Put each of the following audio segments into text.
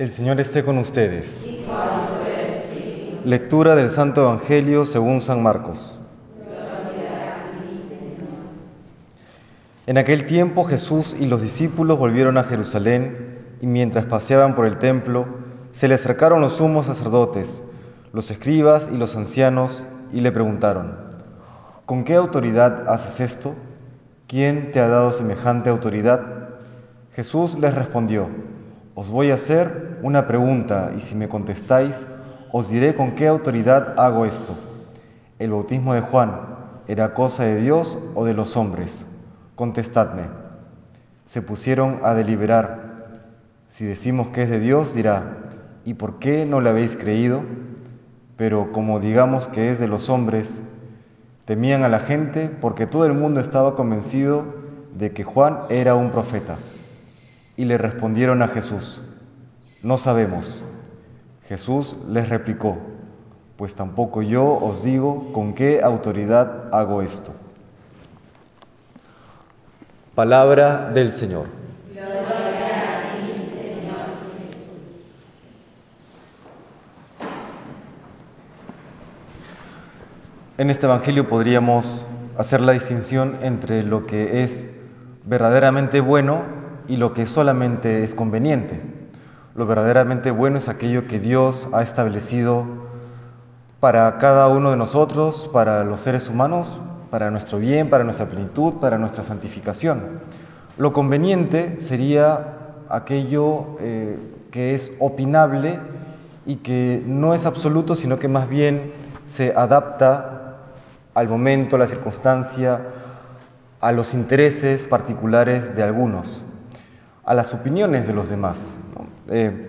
El Señor esté con ustedes. Lectura del Santo Evangelio según San Marcos. En aquel tiempo Jesús y los discípulos volvieron a Jerusalén y mientras paseaban por el templo, se le acercaron los sumos sacerdotes, los escribas y los ancianos y le preguntaron, ¿con qué autoridad haces esto? ¿Quién te ha dado semejante autoridad? Jesús les respondió, os voy a hacer una pregunta y si me contestáis, os diré con qué autoridad hago esto. ¿El bautismo de Juan era cosa de Dios o de los hombres? Contestadme. Se pusieron a deliberar. Si decimos que es de Dios, dirá, ¿y por qué no le habéis creído? Pero como digamos que es de los hombres, temían a la gente porque todo el mundo estaba convencido de que Juan era un profeta. Y le respondieron a Jesús, no sabemos. Jesús les replicó, pues tampoco yo os digo con qué autoridad hago esto. Palabra del Señor. En este Evangelio podríamos hacer la distinción entre lo que es verdaderamente bueno y lo que solamente es conveniente. Lo verdaderamente bueno es aquello que Dios ha establecido para cada uno de nosotros, para los seres humanos, para nuestro bien, para nuestra plenitud, para nuestra santificación. Lo conveniente sería aquello eh, que es opinable y que no es absoluto, sino que más bien se adapta al momento, a la circunstancia, a los intereses particulares de algunos, a las opiniones de los demás. Eh,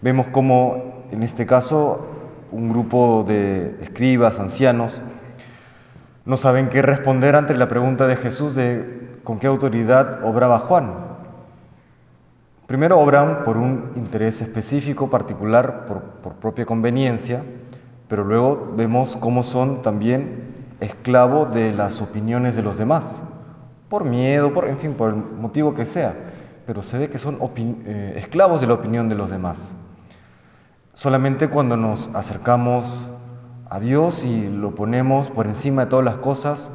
vemos cómo en este caso un grupo de escribas, ancianos, no saben qué responder ante la pregunta de Jesús de con qué autoridad obraba Juan. Primero obran por un interés específico, particular, por, por propia conveniencia, pero luego vemos cómo son también esclavo de las opiniones de los demás, por miedo, por, en fin, por el motivo que sea, pero se ve que son eh, esclavos de la opinión de los demás. Solamente cuando nos acercamos a Dios y lo ponemos por encima de todas las cosas,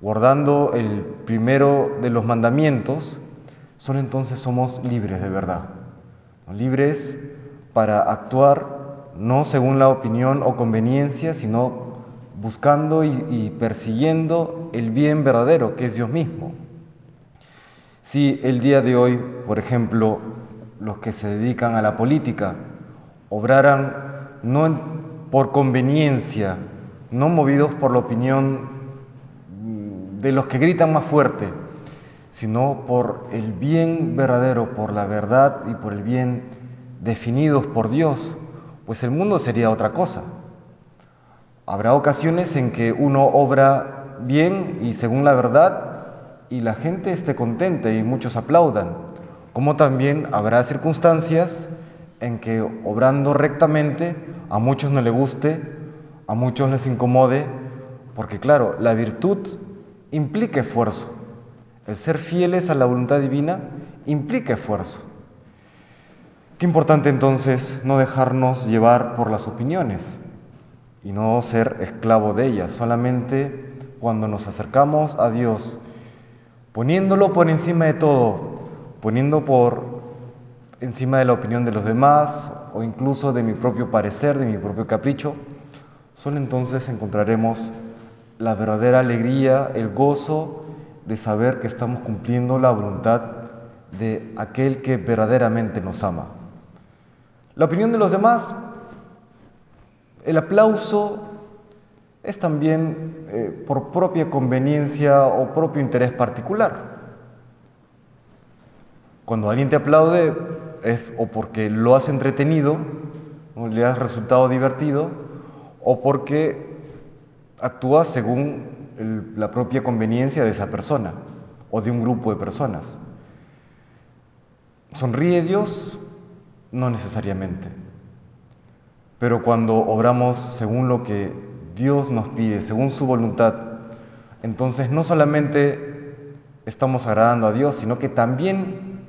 guardando el primero de los mandamientos, solo entonces somos libres de verdad. Libres para actuar no según la opinión o conveniencia, sino buscando y, persiguiendo el bien verdadero, que es Dios mismo. Si el día de hoy, por ejemplo, los que se dedican a la política obraran no por conveniencia, no movidos por la opinión de los que gritan más fuerte, sino por el bien verdadero, por la verdad y por el bien definidos por Dios, pues el mundo sería otra cosa. Habrá ocasiones en que uno obra bien y según la verdad y la gente esté contenta y muchos aplaudan, como también habrá circunstancias en que obrando rectamente a muchos no le guste, a muchos les incomode, porque claro, la virtud implica esfuerzo. El ser fieles a la voluntad divina implica esfuerzo. Qué importante entonces no dejarnos llevar por las opiniones, y no ser esclavo de ella, solamente cuando nos acercamos a Dios, poniéndolo por encima de todo, poniendo por encima de la opinión de los demás o incluso de mi propio parecer, de mi propio capricho, solo entonces encontraremos la verdadera alegría, el gozo de saber que estamos cumpliendo la voluntad de aquel que verdaderamente nos ama. La opinión de los demás el aplauso es también eh, por propia conveniencia o propio interés particular. Cuando alguien te aplaude es o porque lo has entretenido, o le has resultado divertido, o porque actúas según la propia conveniencia de esa persona o de un grupo de personas. ¿Sonríe Dios? No necesariamente. Pero cuando obramos según lo que Dios nos pide, según su voluntad, entonces no solamente estamos agradando a Dios, sino que también,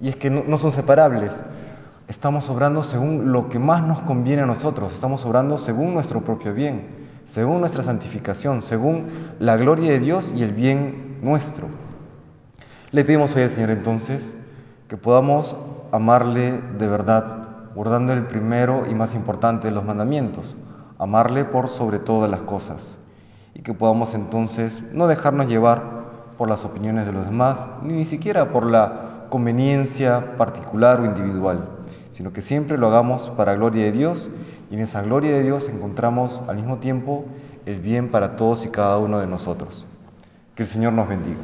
y es que no, son separables, estamos obrando según lo que más nos conviene a nosotros, estamos obrando según nuestro propio bien, según nuestra santificación, según la gloria de Dios y el bien nuestro. Le pedimos hoy al Señor entonces que podamos amarle de verdad, guardando el primero y más importante de los mandamientos, amarle por sobre todas las cosas, y que podamos entonces no dejarnos llevar por las opiniones de los demás, ni siquiera por la conveniencia particular o individual, sino que siempre lo hagamos para gloria de Dios y en esa gloria de Dios encontramos al mismo tiempo el bien para todos y cada uno de nosotros. Que el Señor nos bendiga.